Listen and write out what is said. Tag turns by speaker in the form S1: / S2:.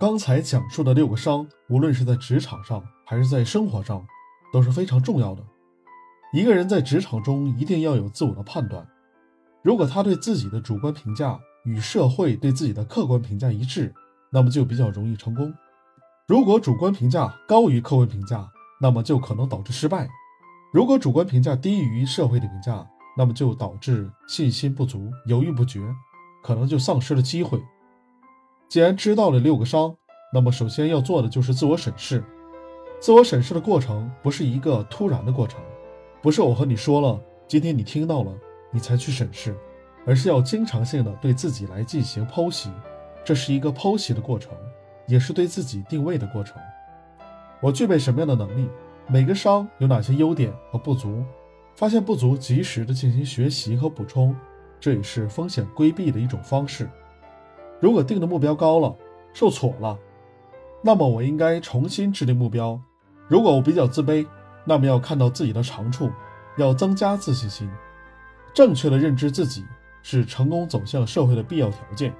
S1: 刚才讲述的六个伤，无论是在职场上还是在生活上，都是非常重要的。一个人在职场中一定要有自我的判断，如果他对自己的主观评价与社会对自己的客观评价一致，那么就比较容易成功；如果主观评价高于客观评价，那么就可能导致失败；如果主观评价低于社会的评价，那么就导致信心不足、犹豫不决，可能就丧失了机会。既然知道了六个伤，那么首先要做的就是自我审视。自我审视的过程不是一个突然的过程，不是我和你说了，今天你听到了，你才去审视，而是要经常性的对自己来进行剖析。这是一个剖析的过程，也是对自己定位的过程。我具备什么样的能力？每个伤有哪些优点和不足？发现不足，及时的进行学习和补充，这也是风险规避的一种方式。如果定的目标高了，受挫了，那么我应该重新制定目标。如果我比较自卑，那么要看到自己的长处，要增加自信心。正确的认知自己是成功走向社会的必要条件。